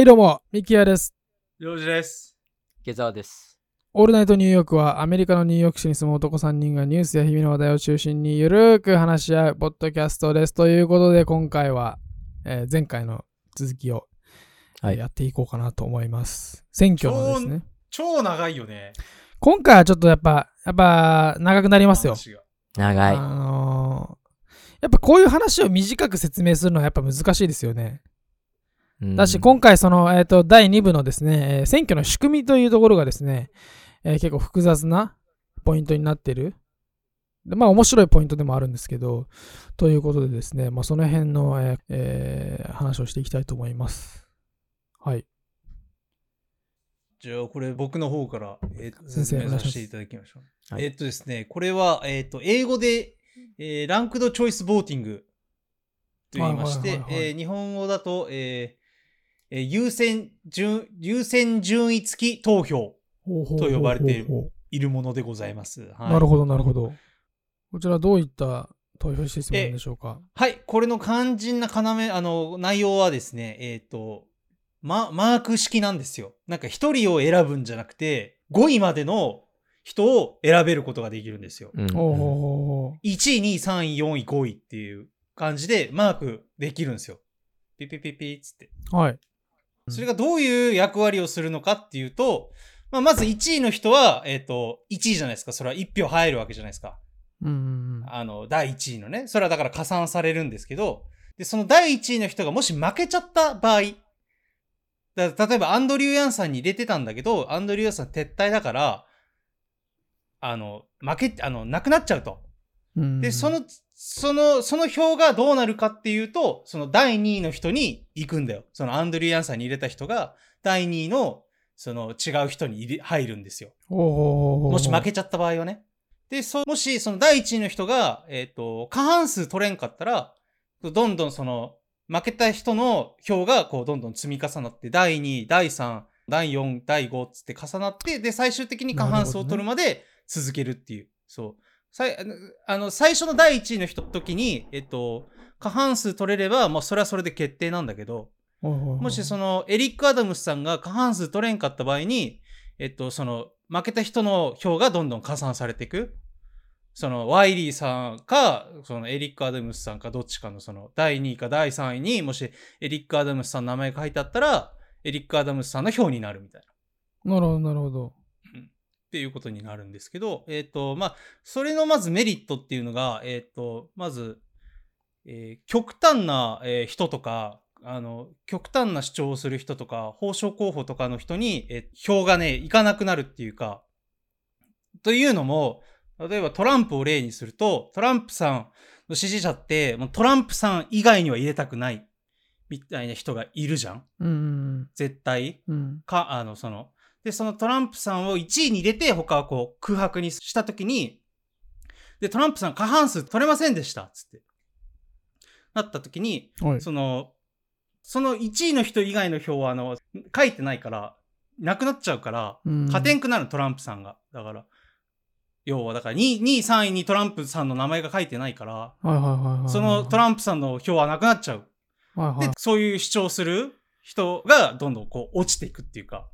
はい、どうも、ミキヤです。領事です。下沢です。オールナイトニューヨークはアメリカのニューヨーク市に住む男3人がニュースや日々の話題を中心にゆるーく話し合うポッドキャストです。ということで、今回は、えー前回の続きを、はいえーやっていこうかなと思います。選挙のですね。超長いよね。今回はちょっとやっぱ、やっぱ長くなりますよ。長い。あのーやっぱこういう話を短く説明するのはやっぱ難しいですよね。うんだし、今回、その、えっ、と、第2部のですね、えー選挙の仕組みというところがですね、えー結構複雑なポイントになってる。でまあ、面白いポイントでもあるんですけど、ということでですね、まあ、その辺の、えーえー話をしていきたいと思います。はい。じゃあ、これ僕の方から、えーと先生説明お願いしますさせていただきましょう。はいえーっとですね、これは、えーっと、英語で、えーランクドチョイスボーティングと言いまして日本語だと、えーえー優先順、優先順位付き投票と呼ばれているいるものでございます。はい、なるほど、なるほど。こちらどういった投票システムなんでしょうか？はい、これの肝心な要、あの、内容はですね、えっ、と、ま、マーク式なんですよ。なんか一人を選ぶんじゃなくて、5位までの人を選べることができるんですよ。うんほうほうほうほ1位、2位、3位、4位、5位っていう感じでマークできるんですよ。ピピピピっつって。う。はい。それがどういう役割をするのかっていうと、まあ、まず1位の人は、えっ、と、1位じゃないですか。それは1票入るわけじゃないですか。うんうんうん。あの、第1位のね。それはだから加算されるんですけど、で、その第1位の人がもし負けちゃった場合、だ例えばアンドリュー・ヤンさんに入れてたんだけど、アンドリュー・ヤンさん撤退だから、あの、負け、あの、なくなっちゃうと。うんうんで、そ、の、その、その票がどうなるかっていうと、その第2位の人に行くんだよ。そのアンドリュー・ヤンさんに入れた人が、第2位の、その違う人に入るんですよ。もし負けちゃった場合はね。で、そ、もしその第1位の人が、えっ、と、過半数取れんかったら、どんどんその、負けた人の票がこうどんどん積み重なって、第2位、第3、第4、第5つって重なって、で、最終的に過半数を取るまで続けるっていう。そう。さいあの最初の第1位の人時に、えっと、過半数取れれば、もうそれはそれで決定なんだけど、もしそのエリック・アダムスさんが過半数取れんかった場合に、えっと、その負けた人の票がどんどん加算されていく。そのワイリーさんか、そのエリック・アダムスさんかどっちかのその第2位か第3位にもしエリック・アダムスさんの名前が書いてあったら、エリック・アダムスさんの票になるみたいな。なるほど、なるほど。っていうことになるんですけど、えっ、と、まあ、それのまずメリットっていうのが、えっ、と、まず、えー極端な、えー人とか、あの、極端な主張をする人とか、法相候補とかの人に、えー票がね、いかなくなるっていうか、というのも、例えばトランプを例にすると、トランプさんの支持者って、もうトランプさん以外には入れたくない、みたいな人がいるじゃんうんうん絶対。うん。うん。か、あの、その、で、そのトランプさんを1位に入れて、他はこう、空白にしたときに、で、トランプさん過半数取れませんでした、つって。なったときに、はい。その、その1位の人以外の票は、あの、書いてないから、なくなっちゃうから、うん勝てんくなるトランプさんが。だから、要は、だから2位、2位、3位にトランプさんの名前が書いてないから。そのトランプさんの票はなくなっちゃう。はいはいで、そういう主張する人がどんどんこう落ちていくっていうか。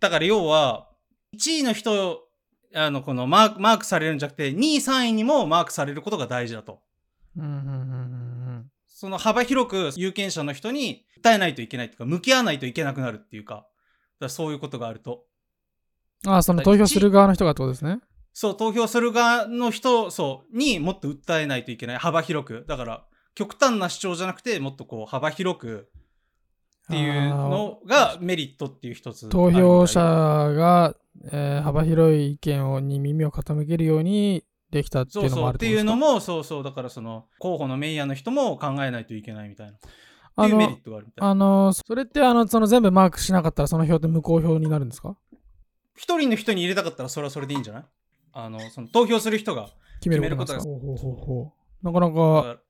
だから要は、1位の人、あの、このマーク、マークされるんじゃなくて、2位、3位にもマークされることが大事だと。うんうんうんうんその幅広く有権者の人に訴えないといけないっていうか、向き合わないといけなくなるっていうか、だそういうことがあると。うん。ああ、その投票する側の人がってことですね。そう、投票する側の人、そう、にもっと訴えないといけない。幅広く。だから、極端な主張じゃなくて、もっとこう、幅広くっていうのがメリットっていう一つ。投票者が、えー幅広い意見をに耳を傾けるようにできたっていうのそうそう。っていうのも、そうそう。だからその、候補のメイヤーの人も考えないといけないみたいな。ってあいうメリッの、トがあるみたいな。あの、それってあの、その全部マークしなかったらその票って無効票になるんですか？一人の人に入れたかったらそれはそれでいいんじゃない？あの、その投票する人が。決めることなんですか？ほうほうほうほうなかなか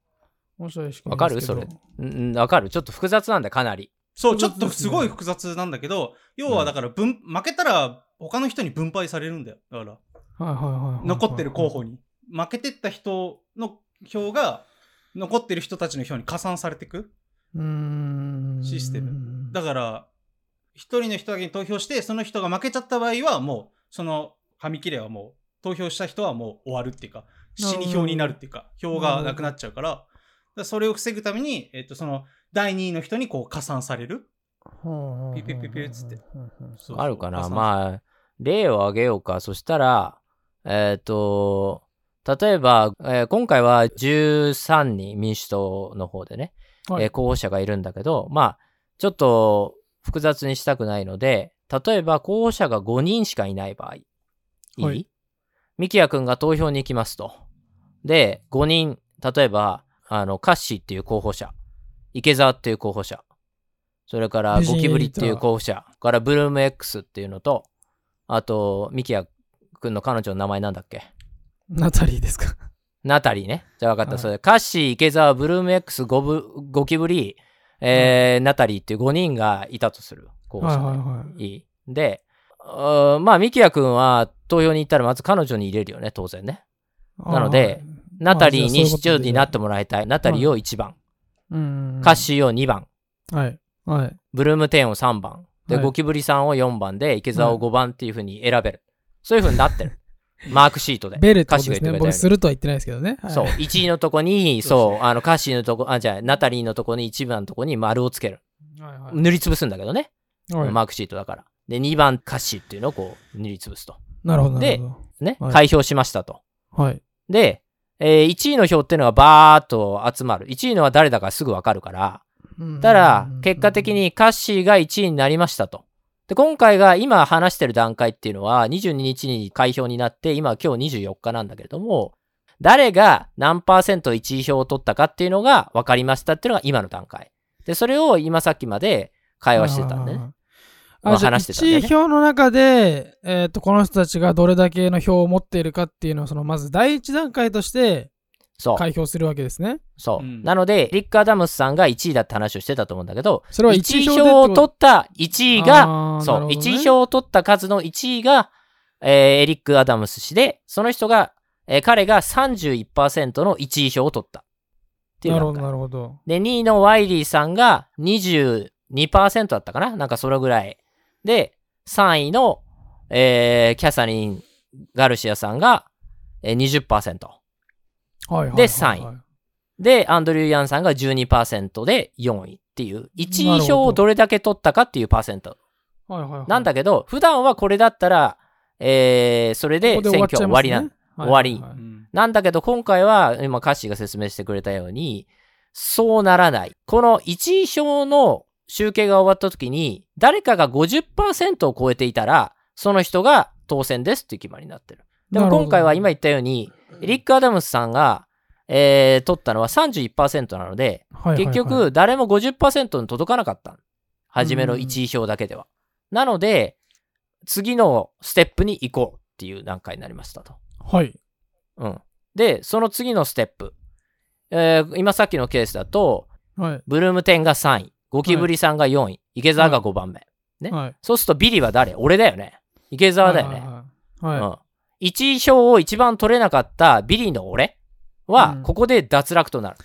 面白い仕組わかる？それ。うん、わかるちょっと複雑なんだ、かなり。そう、ちょっとすごい複雑なんだけど、要はだから分、負けたら他の人に分配されるんだよ。だから。残ってる候補に。負けてった人の票が、残ってる人たちの票に加算されていく。システムだから、一人の人だけに投票して、その人が負けちゃった場合は、もう、その紙切れはもう、投票した人はもう終わるっていうか、死に票になるっていうか、票がなくなっちゃうから、だからそれを防ぐために、えっと、その、第2位の人にこう加算される。ピピピピっつって。そうあるかな。まあ、例を挙げようか。そしたら、えっ、と、例えば、えー今回は13人民主党の方でね、はい。えー候補者がいるんだけど、まあ、ちょっと複雑にしたくないので、例えば候補者が5人しかいない場合、い。い、はい？ミキヤ君が投票に行きますと。で、5人、例えば、あの、カッシーっていう候補者、池澤っていう候補者、それからゴキブリっていう候補者、からブルーム X っていうのと、あと、ミキヤ君の彼女の名前なんだっけ？ナタリーですか？ナタリーね。じゃあ分かった。はいそれ、カッシー、池澤、ブルーム X、ゴブゴキブリ、えーナタリーっていう5人がいたとする候補はい者ね、はいはい。いい。で、まあ、ミキヤ君は投票に行ったらまず彼女に入れるよね、当然ね。なのでナタリーに市長になってもらいたい。ナタリーを1番、うん。カッシーを2番、はい。はい。ブルーム10を3番、で、はいゴキブリさんを4番で、池澤を5番っていう風に選べる。そういう風になってる。マークシートで。ベルとですね。僕するとは言ってないですけどね。はいそう。1位のとこに、そう、あの、カッシーのとこ、あ、じゃあ、ナタリーのとこに1番のとこに丸をつける。はいはい塗りつぶすんだけどね。はいマークシートだから。で、2番カッシーっていうのをこう、塗りつぶすと。なるほど。なでるほね。はい開票しましたと。ど。はい。で、えー1位の票っていうのがバーっと集まる。1位のは誰だかすぐわかるから。ただ、結果的にカッシーが1位になりましたと。で、今回が今話してる段階っていうのは、22日に開票になって、今今日24日なんだけれども、誰が何パーセント1位票を取ったかっていうのが分かりましたっていうのが今の段階。で、それを今さっきまで会話してたんでね。あまあじゃあ話してたんだよね1位票の中で、えっとこの人たちがどれだけの票を持っているかっていうのをそのまず第一段階としてそう。開票するわけですね。そう。うんなので、リック・アダムスさんが1位だって話をしてたと思うんだけど、それは1 1位位票を取った1位が、そう、なるほどね1位票を取った数の1位が、えーエリック・アダムス氏で、その人が、えー彼が31%の1位票を取った。っていうなるほど、なるほど。で、2位のワイリーさんが22%だったかな？なんかそれぐらい。で、3位の、えーキャサリン・ガルシアさんが、えー20%。はいはいはいはい。で3位で、アンドリュー・ヤンさんが12%で4位っていう、1位票をどれだけ取ったかっていうパーセントはいはいはい。なんだけど、普段はこれだったら、えーそれでここ選挙終わりな、終終わりはいはいはいうんなんだけど、今回は、今、カッシーが説明してくれたように、そうならない。この1位票の集計が終わった時に、誰かが50%を超えていたら、その人が当選ですっていう決まりになってる。でも今回は今言ったように、リック・アダムスさんが、えー取ったのは31%なので、はいはいはい結局、誰も50%に届かなかった。初めの1位票だけでは。なので、次のステップに行こうっていう段階になりましたと。はい。うん。で、その次のステップ。えー今さっきのケースだと、はい。ブルーム10が3位、ゴキブリさんが4位、池澤が5番目。ねはい。そうするとビリは誰？俺だよね。池澤だよね。はいはいうん。1位票を一番取れなかったビリの俺はう、んここで脱落となる。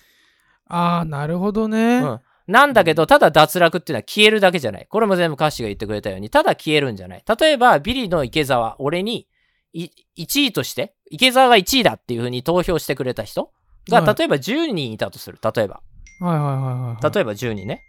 ああ、なるほどね。うん。なんだけど、ただ脱落っていうのは消えるだけじゃない。これも全部歌詞が言ってくれたように、ただ消えるんじゃない。例えば、ビリの池澤、俺にい1位として、池澤が1位だっていうふうに投票してくれた人が、はい例えば10人いたとする。例えば。はいはいはいはいはい。例えば10人ね。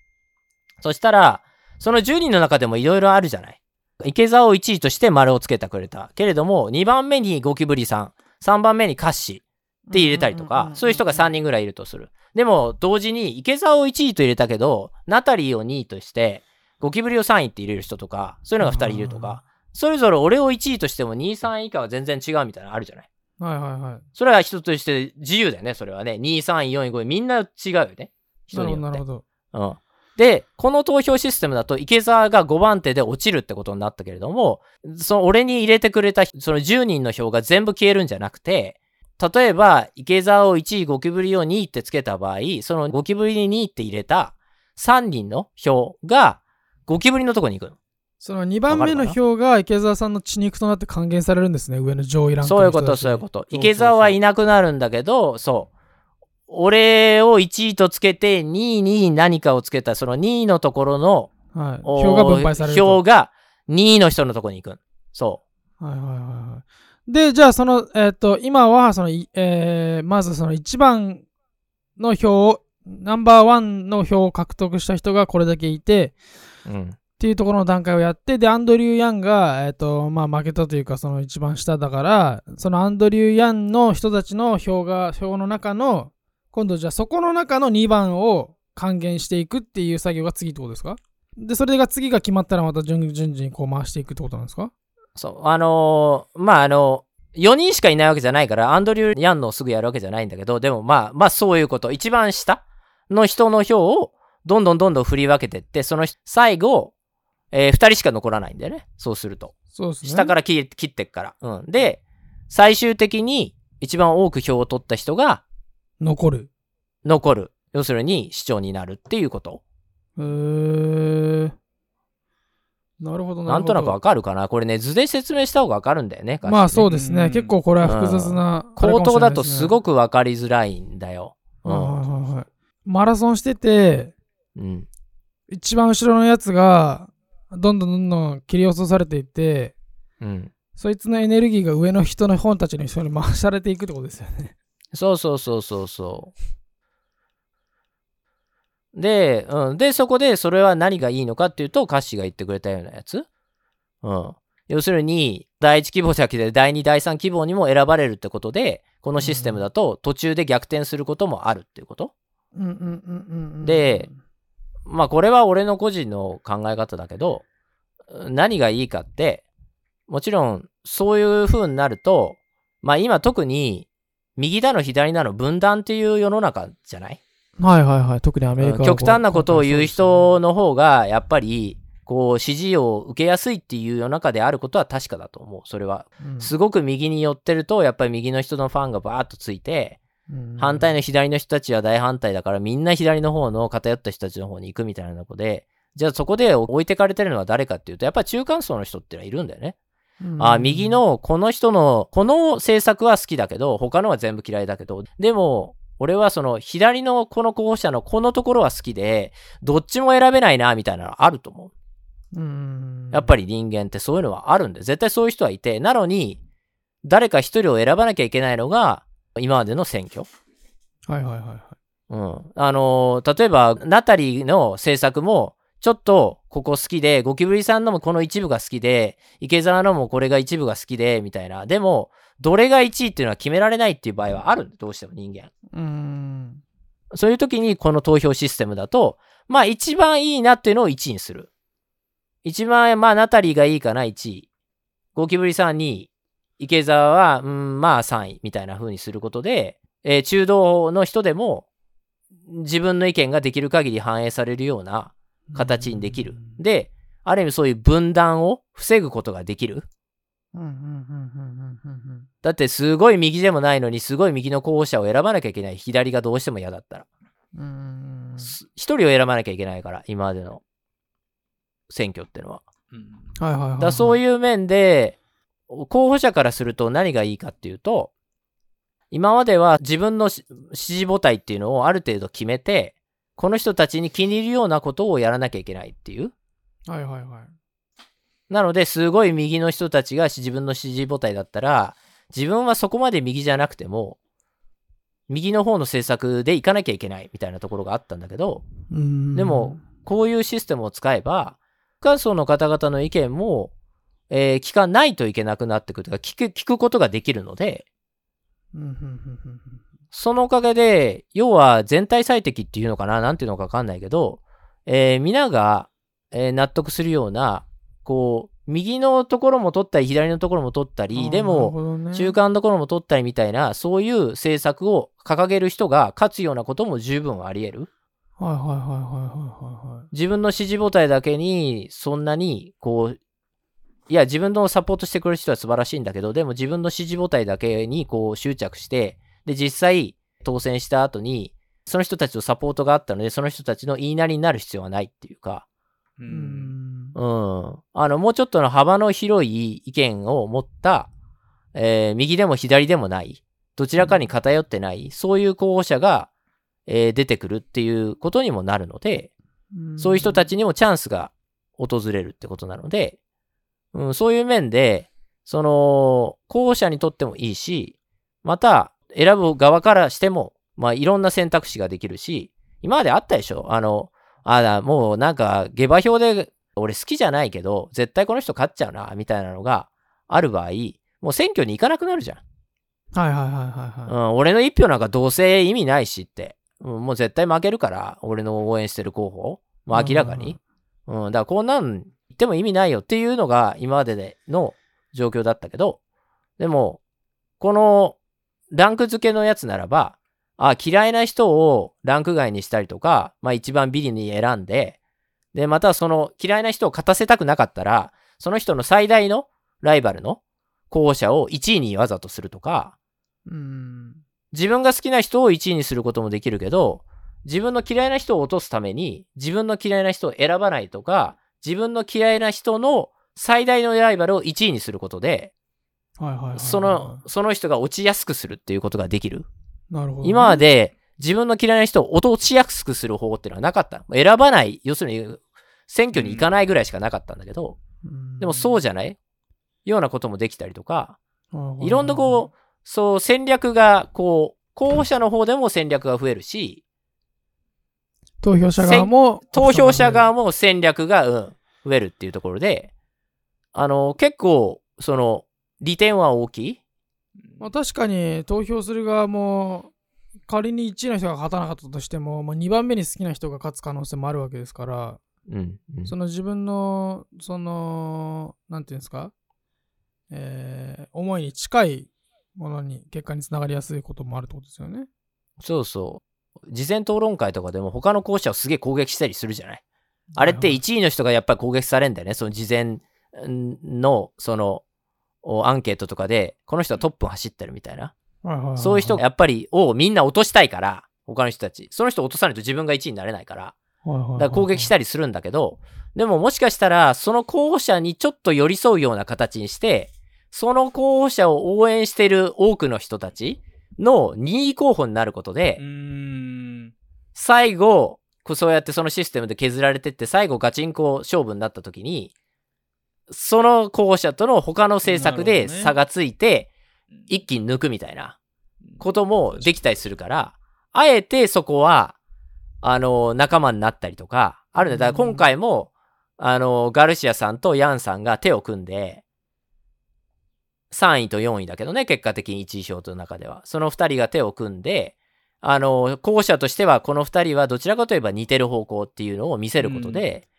そしたら、その10人の中でもいろいろあるじゃない。池澤を1位として丸をつけてくれた。けれども、2番目にゴキブリさん、3番目にカッシーって入れたりとか、そういう人が3人ぐらいいるとする。でも、同時に池澤を1位と入れたけど、ナタリーを2位として、ゴキブリを3位って入れる人とか、そういうのが2人いるとか、それぞれ俺を1位としても2位、3位以下は全然違うみたいなのあるじゃない？はいはいはい。それは人として自由だよね、それはね。2位、3位、4位、5位、みんな違うよね。人なるによってほどなるほ。ど。うん。で、この投票システムだと、池澤が5番手で落ちるってことになったけれども、その俺に入れてくれた、その10人の票が全部消えるんじゃなくて、例えば、池澤を1位、ゴキブリを2位ってつけた場合、そのゴキブリに2位って入れた3人の票が、ゴキブリのとこに行くの。その2番目の票が池澤さんの血肉となって還元されるんですね、上の上位ランクそういうこと、そういうこと。池澤はいなくなるんだけど、そう。俺を1位とつけて、2位に何かをつけた、その2位のところのはい。お票が分配されると。票が2位の人のとこに行く。そはいはいはいはい。で、じゃあその、えっ、と、今は、その、いえーまずその1番の票を、ナンバーワンの票を獲得した人がこれだけいて、う。うん。っていうところの段階をやって、で、アンドリュー・ヤンが、えっ、と、まあ、負けたというか、その一番下だから、そのアンドリュー・ヤンの人たちの票が、票の中の、今度じゃあそこの中の2番を還元していくっていう作業が次ってことですか？で、それが次が決まったらまた順々にこう回していくってことなんですか？そう。あのーまあ、あの4人しかいないわけじゃないから、アンドリュー・ヤンのをすぐやるわけじゃないんだけど、でもまあ、まあそういうこと。一番下の人の票をどんどんどんどん振り分けてって、その最後、え2人しか残らないんだよね。そうすると。そうですね。下から切切ってっから。うん。で、最終的に一番多く票を取った人が残る。残る。要するに市長になるっていうこと。へー。なるほどなるほど。なんとなくわかるかなこれね、図で説明した方がわかるんだよね。まあそうでですね。うん結構これは複雑な。口頭だとすごく。くわかりづらいんだよ。うはいん。はいはいはいマラソンしてて、うん。一番後ろのやつが、どんどんどんどん切り落とされていって、うん。そいつのエネルギーが上の人の本たちの人に回されていくってことですよね。そうそうそうそうそう。で、うん。で、そこでそれは何がいいのかっていうと、カッシーが言ってくれたようなやつ。うん。要するに、第1希望じゃなくて、第2、第3希望にも選ばれるってことで、このシステムだと途中で逆転することもあるっていうこと。うんうんうんうんうん。で、まあこれは俺の個人の考え方だけど、何がいいかって、もちろんそういう風になると、まあ今特に右だの左だの分断っていう世の中じゃない？はいはいはい。特にアメリカ極端なことを言う人の方がやっぱりこう支持を受けやすいっていう世の中であることは確かだと思う。それは。うんすごく右に寄ってるとやっぱり右の人のファンがバーッとついて、うん反対の左の人たちは大反対だからみんな左の方の偏った人たちの方に行くみたいなとこで、じゃあそこで置いてかれてるのは誰かっていうと、やっぱり中間層の人ってのはいるんだよね。うんあ、右のこの人の、この政策は好きだけど、他のは全部嫌いだけど、でも、俺はその左のこの候補者のこのところは好きで、どっちも選べないな、みたいなのあると思う。うんやっぱり人間ってそういうのはあるんで、絶対そういう人はいて、なのに、誰か一人を選ばなきゃいけないのが、今までの選挙。はいはいはいはい。うん。あのー例えば、ナタリーの政策も、ちょっとここ好きで、ゴキブリさんのもこの一部が好きで、池澤のもこれが一部が好きで、みたいな。でも、どれが1位っていうのは決められないっていう場合はあるどうしても人間。うん。そういう時にこの投票システムだと、まあ一番いいなっていうのを1位にする。一番、まあナタリーがいいかな、1位。ゴキブリさん2位。池澤は、うん、まあ3位みたいな風にすることで、えー中道の人でも自分の意見ができる限り反映されるような形にできる。で、ある意味そういう分断を防ぐことができる。うんうんうんうんうんうんだってすごい右でもないのにすごい右の候補者を選ばなきゃいけない。左がどうしても嫌だったら。うんうんす一人を選ばなきゃいけないから、今までの選挙ってのは。いはいはいはい。からそういう面で、候補者からすると何がいいかっていうと、今までは自分のし支持母体っていうのをある程度決めて、この人たちに気に入るようなことをやらなきゃいけないっていう。はいはいはい。なので、すごい右の人たちが自分の支持母体だったら、自分はそこまで右じゃなくても、右の方の政策で行かなきゃいけないみたいなところがあったんだけど、うんでも、こういうシステムを使えば、中間層の方々の意見も、えー聞かないといけなくなってくるとか聞く、聞くことができるので、そのおかげで、要は全体最適っていうのかななんていうのかわかんないけど、えー皆が、えー納得するような、こう、右のところも取ったり、左のところも取ったり、でも、、中間のところも取ったりみたいな、そういう政策を掲げる人が勝つようなことも十分あり得る。はいはいはいはいはいはいはい。自分の支持母体だけに、そんなに、こう、いや、自分のサポートしてくれる人は素晴らしいんだけど、でも自分の支持母体だけに、こう、執着して、で、実際、当選した後に、その人たちのサポートがあったので、その人たちの言いなりになる必要はないっていうか、ううんん。うん。あの、もうちょっとの幅の広い意見を持った、えー右でも左でもない、どちらかに偏ってない、そういう候補者が、えー出てくるっていうことにもなるので、そういう人たちにもチャンスが訪れるってことなので、うん、そういう面で、その、候補者にとってもいいし、また、選ぶ側からしても、まあ、いろんな選択肢ができるし、今まであったでしょ？あの、あだ、もうなんか、下馬評で、俺好きじゃないけど、絶対この人勝っちゃうな、みたいなのがある場合、もう選挙に行かなくなるじゃん。はいはいはいはいうはい。ん、俺の一票なんかどうせ意味ないしって。うん、もう絶対負けるから、俺の応援してる候補。もう明らかに。うん、だからこんなん言っても意味ないよっていうのが今まででの状況だったけど、でも、このランク付けのやつならば、あ、嫌いな人をランク外にしたりとか、まあ一番ビリに選んで、で、またその嫌いな人を勝たせたくなかったら、その人の最大のライバルの候補者を1位にわざとするとか、うん。自分が好きな人を1位にすることもできるけど、自分の嫌いな人を落とすために、自分の嫌いな人を選ばないとか、自分の嫌いな人の最大のライバルを1位にすることで、はいはいはいはい。その、その人が落ちやすくするっていうことができる？なるほどね、今まで自分の嫌いな人を落としやすくする方法っていうのはなかった。選ばない、要するに選挙に行かないぐらいしかなかったんだけど、うん、でもそうじじゃない？ようなこともできたりとか、ゃいろんなこう、そう戦略が、こう、候補者の方でも戦略が増えるし、投票者側も、投票者側も戦略が、うん、増えるっていうところで、あの、結構、その、利点は大きい？まあ、確かに投票する側も仮に1位の人が勝たなかったとしても、まあ、2番目に好きな人が勝つ可能性もあるわけですからうん。うんその自分のそのなんていうんですか、えー思いに近いものに結果につながりやすいこともあるってことですよね。そうそう。事前討論会とかでも他の候補者をすげえ攻撃したりするじゃない？あれってはい1位の人がやっぱり攻撃されんだよね。その事前の、その、おアンケートとかで、この人はトップを走ってるみたいな。そういう人がやっぱりをみんな落としたいから、他の人たち。その人を落とさないと自分が1位になれないから。だから攻撃したりするんだけど、でももしかしたら、その候補者にちょっと寄り添うような形にして、その候補者を応援している多くの人たちの2位候補になることで。最後、そうやってそのシステムで削られてって、最後ガチンコ勝負になった時に、その候補者との他の政策で差がついて、一気に抜くみたいなこともできたりするから、あえてそこは、あの、仲間になったりとか、あるね。だから今回も、あの、ガルシアさんとヤンさんが手を組んで、3位と4位だけどね、結果的に1位票との中では。その2人が手を組んで、あの、候補者としては、この2人はどちらかといえば似てる方向っていうのを見せることで、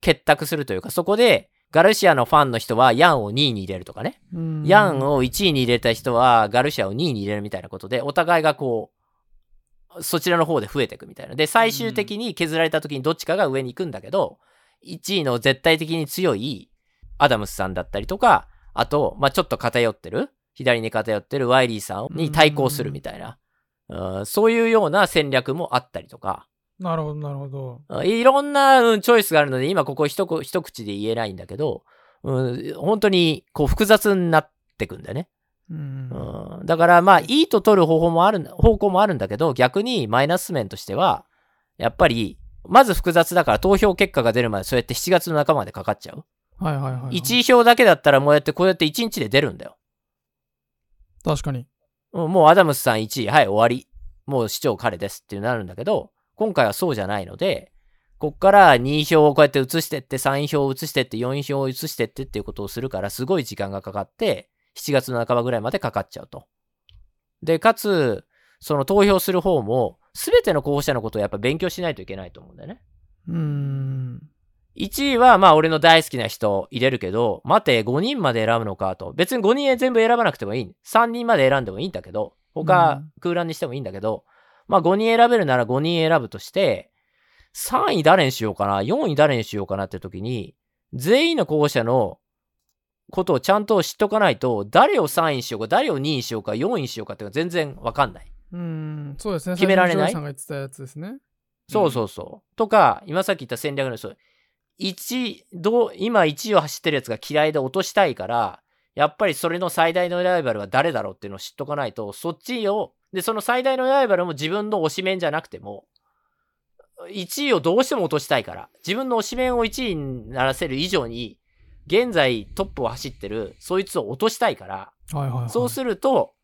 結託するというか、そこで、ガルシアのファンの人はヤンを2位に入れるとかね。うんヤンを1位に入れた人はガルシアを2位に入れるみたいなことで、お互いがこう、そちらの方で増えていくみたいな。で、最終的に削られた時にどっちかが上に行くんだけど、1位の絶対的に強いアダムスさんだったりとか、あと、まあ、ちょっと偏ってる、左に偏ってるワイリーさんに対抗するみたいな。うんそういうような戦略もあったりとか、なるほどなるほど。うんいろんな、うんチョイスがあるので、今ここ一こ一口で言えないんだけど、うん、本当にこう複雑になってくんだよね。うんうん、だからまあ、いいと取る方法もあるん、方向もあるんだけど、逆にマイナス面としては、やっぱり、まず複雑だから投票結果が出るまでそうやって7月の半ばまでかかっちゃう。はいはいはいはい。1位票だけだったらもうやってこうやって1日で出るんだよ。確かに。うんもうアダムスさん1位、はい、終わり。もう市長彼ですってなるんだけど、今回はそうじゃないので、こっから2位票をこうやって移してって、3位票を移してって、4位票を移してってっていうことをするから、すごい時間がかかって、7月の半ばぐらいまでかかっちゃうと。で、かつ、その投票する方も、すべての候補者のことをやっぱ勉強しないといけないと思うんだよね。うーん。1位はまあ俺の大好きな人入れるけど、待て、5人まで選ぶのかと。別に5人全部選ばなくてもいい。3人まで選んでもいいんだけど、他うん空欄にしてもいいんだけど、まあ5人選べるなら5人選ぶとして、3位誰にしようかな、4位誰にしようかなって時に、全員の候補者のことをちゃんと知っとかないと、誰を3位にしようか、誰を2位にしようか、4位にしようかっていうのが全然わかんない。うーん。そうですね。決められない？最初にジョージさんが言ってたやつですね。そうそうそう。とか、今さっき言った戦略のそう、1、どう、今1位を走ってるやつが嫌いで落としたいから、やっぱりそれの最大のライバルは誰だろうっていうのを知っとかないと、そっちを、で、その最大のライバルも自分の推しメンじゃなくても、1位をどうしても落としたいから、自分の推しメンを1位にならせる以上に、現在トップを走ってる、そいつを落としたいから、はいはいはい。そうすると、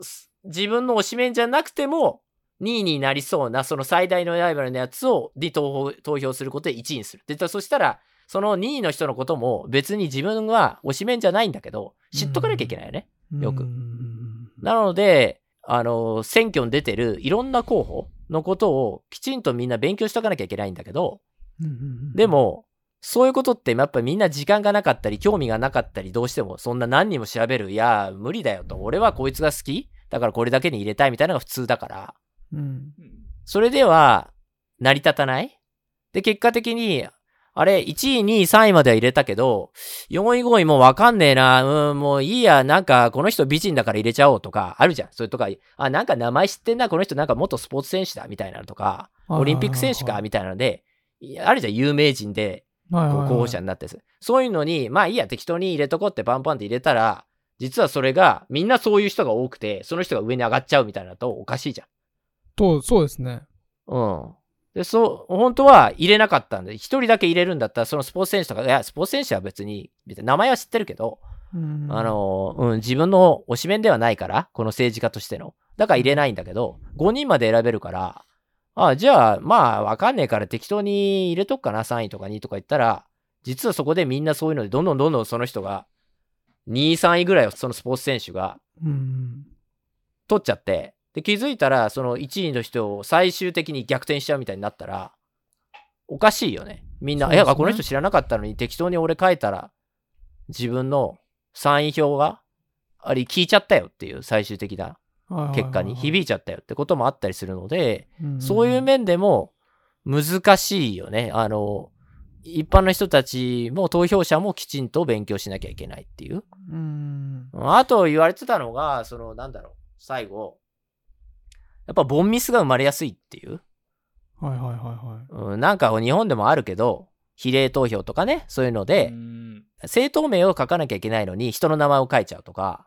す自分の推しメンじゃなくても、2位になりそうな、その最大のライバルのやつを、に投票投票することで1位にする。で、そしたら、その2位の人のことも別に自分は推しメンじゃないんだけど、知っとかなきゃいけないよね。よく。うん。なので、あの、選挙に出てるいろんな候補のことをきちんとみんな勉強しとかなきゃいけないんだけど、うんうんうんで、も、そういうことってやっぱみんな時間がなかったり、興味がなかったり、どうしてもそんな何人も調べる、いや、無理だよと。俺はこいつが好き。だからこれだけに入れたいみたいなのが普通だから、うん。それでは成り立たない。で、結果的に、あれ、1位、2位、3位までは入れたけど、4位、5位もうわかんねえな、うん、もういいや、なんかこの人美人だから入れちゃおうとか、あるじゃん。それとか、あ、なんか名前知ってんな、この人なんか元スポーツ選手だ、みたいなのとか、オリンピック選手か、みたいなので、あるじゃん、有名人で、候補者になってすそういうのに、まあいいや、適当に入れとこうってパンパンって入れたら、実はそれが、みんなそういう人が多くて、その人が上に上がっちゃうみたいなのとおかしいじゃん。と、そうですね。うん。で、そう、本当は入れなかったんで、一人だけ入れるんだったら、そのスポーツ選手とか、いや、スポーツ選手は別に、別に名前は知ってるけど、うんあ、の、うん、自分の推しメンではないから、この政治家としての。だから入れないんだけど、5人まで選べるから、あじゃあ、まあ、わかんねえから適当に入れとくかな、3位とか2位とか言ったら、実はそこでみんなそういうので、どんどんどんどんその人が、2位、3位ぐらいをそのスポーツ選手がうん。取っちゃって、で、気づいたら、その1位の人を最終的に逆転しちゃうみたいになったら、おかしいよね。みんな、ねいや、この人知らなかったのに適当に俺書いたら、自分の3位票が、あれ聞いちゃったよっていう最終的な結果に響いちゃったよってこともあったりするので、そういう面でも難しいよね。あの、一般の人たちも投票者もきちんと勉強しなきゃいけないっていう。うん。あと言われてたのが、その、なんだろう、最後、やっぱボンミスが生まれやすいっていう。はいはいはいはい。うん、なんか日本でもあるけど、比例投票とかね、そういうので、うん政党名を書かなきゃいけないのに人の名前を書いちゃうとか、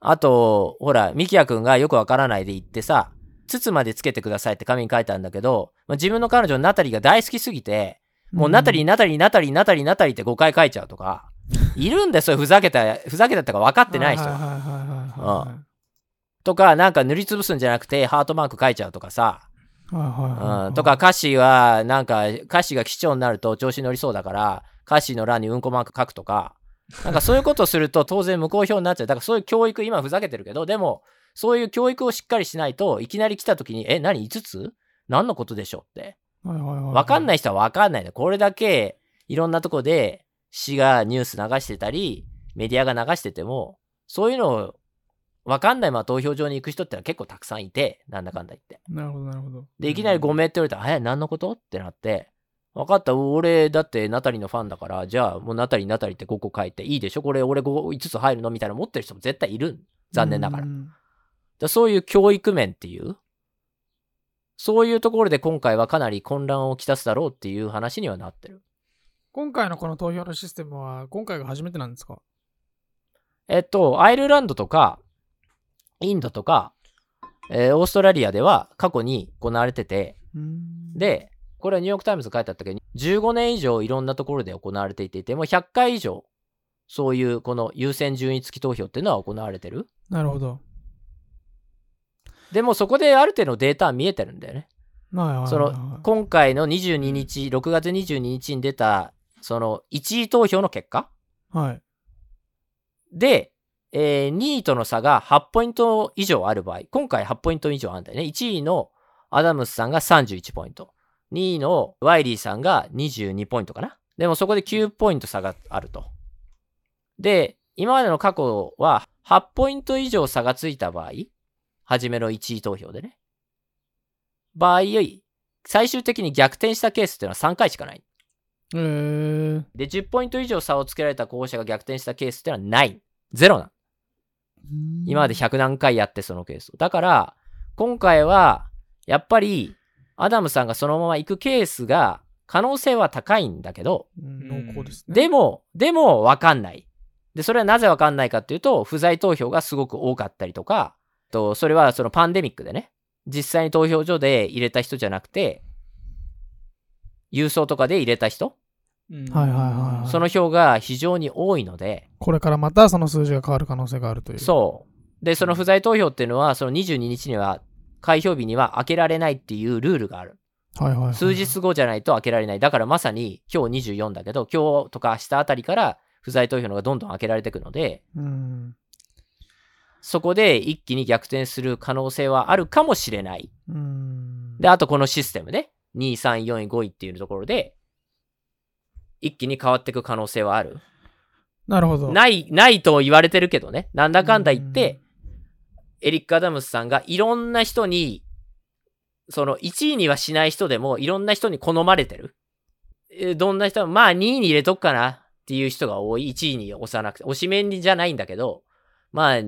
あと、ほら、ミキヤくんがよくわからないで言ってさ、つつまでつけてくださいって紙に書いたんだけど、まあ、自分の彼女のナタリーが大好きすぎて、もうナタリー、ナタリー、ナタリー、ナタリー、ナタリーって5回書いちゃうとか、いるんだよ、そういうふざけた、ふざけたってか分かってない人はい。とか、なんか塗りつぶすんじゃなくて、ハートマーク書いちゃうとかさ、はいはいはいはい。うん、とか、歌詞は、なんか、歌詞が基調になると調子乗りそうだから、歌詞の欄にうんこマーク書くとか、なんかそういうことをすると当然無効票になっちゃう。だからそういう教育、今ふざけてるけど、でも、そういう教育をしっかりしないといきなり来た時に、え、何 ?5 つ？何のことでしょうって。はいはいはいはいわかんない人はわかんないで。これだけいろんなとこで市がニュース流してたり、メディアが流してても、そういうのをわかんないまま投票所に行く人ってのは結構たくさんいて、なんだかんだ言って。なるほどなるほど。で、いきなりごめんって言われたら、え、何のこと？ってなって、分かった、俺、だってナタリのファンだから、じゃあもうナタリ、ナタリって5個書いて、いいでしょ？これ俺 5, 5つ入るの？みたいな持ってる人も絶対いる。残念ながら。うんだそういう教育面っていう、そういうところで今回はかなり混乱をきたすだろうっていう話にはなってる。今回のこの投票のシステムは、今回が初めてなんですか？えっと、アイルランドとか、インドとか、えーオーストラリアでは過去に行われてて、うん、で、これはニューヨークタイムズ書いてあったけど、15年以上いろんなところで行われていて、もう100回以上、そういうこの優先順位付き投票っていうのは行われてる。なるほど。でもそこである程度のデータは見えてるんだよね。その今回の22日、6月22日に出た、その1位投票の結果はい。で、えー2位との差が8ポイント以上ある場合、今回8ポイント以上あるんだよね。1位のアダムスさんが31ポイント。2位のワイリーさんが22ポイントかな。でもそこで9ポイント差があると。で、今までの過去は8ポイント以上差がついた場合、初めの1位投票でね。場合より、最終的に逆転したケースっていうのは3回しかない。えー、で、10ポイント以上差をつけられた候補者が逆転したケースっていうのはない。ゼロなの。今まで100何回やってそのケースを。だから、今回は、やっぱり、アダムさんがそのまま行くケースが、可能性は高いんだけど、ですね。でも、でも分かんない。で、それはなぜ分かんないかっていうと、不在投票がすごく多かったりとか、とそれはそのパンデミックでね、実際に投票所で入れた人じゃなくて、郵送とかで入れた人、はいはいはいその票が非常に多いので、これからまたその数字が変わる可能性があるという。そう。で、その不在投票っていうのは、その22日には、開票日には開けられないっていうルールがある。はいはいはい。数日後じゃないと開けられない。だからまさに今日24だけど、今日とか明日あたりから不在投票のがどんどん開けられていくので、うん。そこで一気に逆転する可能性はあるかもしれない。うん。で、あとこのシステムね、2位、3位、4位、5位っていうところで、一気に変わっていく可能性はある。なるほど。ない、ないと言われてるけどね、なんだかんだ言って、エリック・アダムスさんがいろんな人に、その1位にはしない人でもいろんな人に好まれてる。えーどんな人？も、まあ2位に入れとくかなっていう人が多い。1位に押さなくて。押し面じゃないんだけど、まあ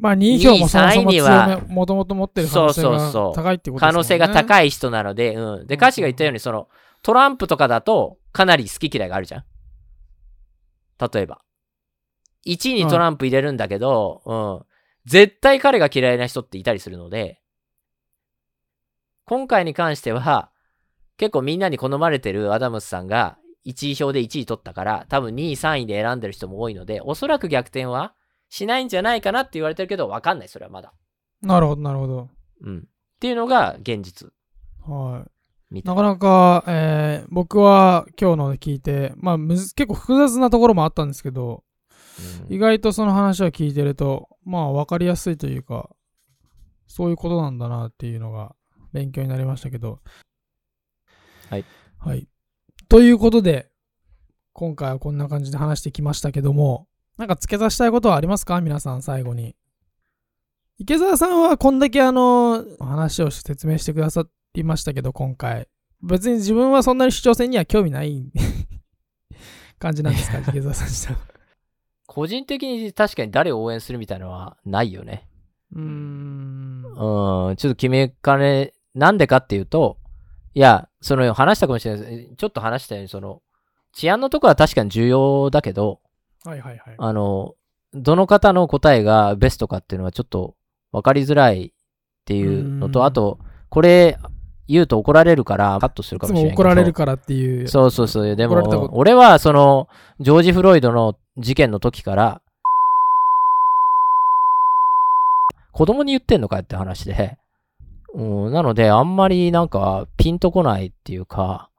まあ、2位票もそもそも2位強3位にめ、もともと持ってる可能性がそうそうそう高いってことですもんね。可能性が高い人なので、うん。で、歌詞が言ったように、そのトランプとかだとかなり好き嫌いがあるじゃん。例えば。1位にトランプ入れるんだけど、うん。絶対彼が嫌いな人っていたりするので、今回に関しては、結構みんなに好まれてるアダムスさんが1位票で1位取ったから、多分2位、3位で選んでる人も多いので、おそらく逆転はしないんじゃないかなって言われてるけど、わかんない、それはまだ。なるほど、なるほど。うん。っていうのが現実。はい。なかなか、えー僕は今日の聞いて、まあ、結構複雑なところもあったんですけど、うん意外とその話を聞いてると、まあ、わかりやすいというか、そういうことなんだなっていうのが勉強になりましたけど。はい。はい。ということで、今回はこんな感じで話してきましたけども、なんか付け足したいことはありますか？皆さん、最後に。池澤さんはこんだけあの、話を説明してくださいましたけど、今回。別に自分はそんなに主張戦には興味ない 感じなんですか？池澤さん自体は。個人的に確かに誰を応援するみたいなのはないよね。うーん。うん、ちょっと決めかね、なんでかっていうと、いや、その話したかもしれないです。ちょっと話したように、その、治安のところは確かに重要だけど、はいはいはい。あの、どの方の答えがベストかっていうのはちょっと分かりづらいっていうのと、うんあと、これ言うと怒られるからカットするかもしれないけど。怒られるからっていう。そうそうそう。でも、俺はその、ジョージ・フロイドの事件の時から、子供に言ってんのかよって話で、うん、なので、あんまりなんか、ピンとこないっていうか、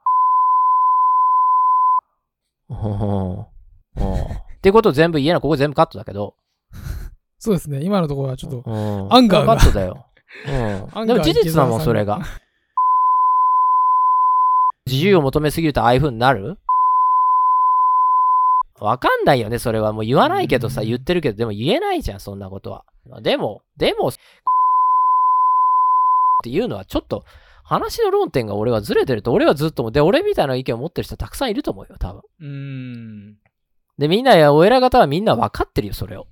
うんうんってことを全部言えない、ここ全部カットだけど、そうですね。今のところはちょっと。うん、アンガーがカットだよ。うん。でも事実だもん、それが。自由を求めすぎるとああいう風になる？わかんないよね、それは。もう言わないけどさ、うん言ってるけど、でも言えないじゃん、そんなことは。でも、でも、っていうのはちょっと、話の論点が俺はずれてると、俺はずっと思う。で、俺みたいな意見を持ってる人たくさんいると思うよ、多分。うーん。で、みんなや、お偉方はみんな分かってるよ、それを。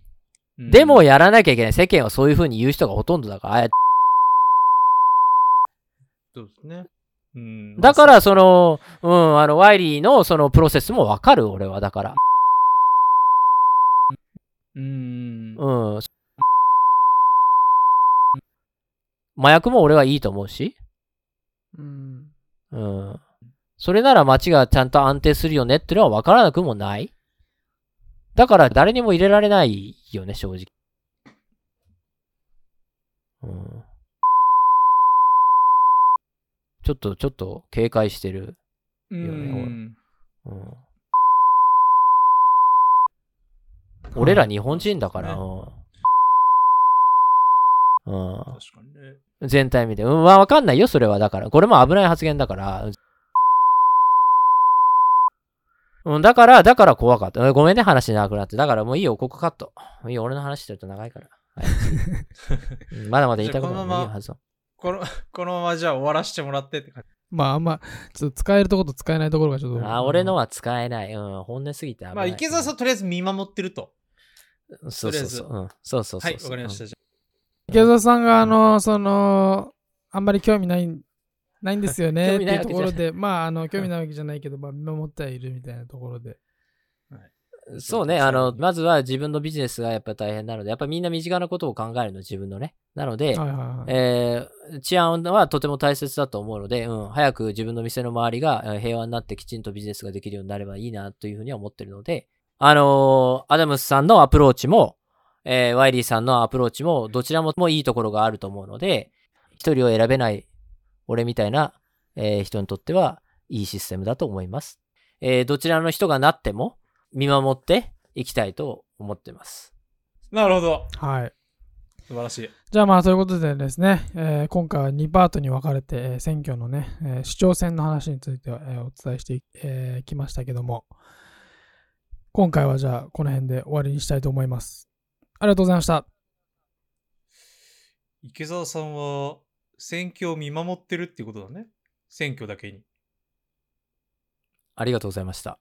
うんでも、やらなきゃいけない。世間はそういう風に言う人がほとんどだから、ああやそうですね。うん。だから、その、うん、あの、ワイリーのそのプロセスもわかる、俺は。だから。うーん。うん。麻薬も俺はいいと思うし。うん。うん。それなら街がちゃんと安定するよねってのはわからなくもない。だから誰にも入れられないよね、正直。うん。ちょっと、ちょっと警戒してる。うよねん。うん。俺ら日本人だから、うん。うん。確かにね。全体見て。うん、わわかんないよ、それは。だから。これも危ない発言だから。うん、だから、だから怖かった。うんごめんね、話長くなって。だからもういいよ、ここカット。いいよ、俺の話してると長いから。はい うんまだまだ言いたくない。はずこの、このままじゃあ終わらせてもらってって感じ。まあ、あんま、ちょっと使えるところと使えないところがちょっと。あ、俺のは使えない。うん、本音すぎて危ない。まあ、池澤さんとりあえず見守ってると。うんそうそうそう。うん、そうそうそうそう。はい、わかりました。池澤さんが、あの、その、あんまり興味ない、ないんですよね。興って味ないいうところで、まあ、あの、興味ないわけじゃないけど、まあ、見守ってはいるみたいなところで。そうね、あの、まずは自分のビジネスがやっぱ大変なので、やっぱみんな身近なことを考えるの、自分のね。なので、はいはいはい。えー治安はとても大切だと思うので、うん、早く自分の店の周りがえー平和になってきちんとビジネスができるようになればいいなというふうには思ってるので、あのーアダムスさんのアプローチも、えーワイリーさんのアプローチも、どちらももういいところがあると思うので、一人を選べない俺みたいな、えー人にとってはいいシステムだと思います。えーどちらの人がなっても見守っていきたいと思ってます。なるほど。はい。素晴らしい。じゃあまあということでですね、えー今回は2パートに分かれて、えー選挙のね、えー市長選の話について、えーお伝えしてい、えーきましたけども、今回はじゃあこの辺で終わりにしたいと思います。ありがとうございました。池澤さんは選挙を見守ってるっていうことだね。選挙だけに。ありがとうございました。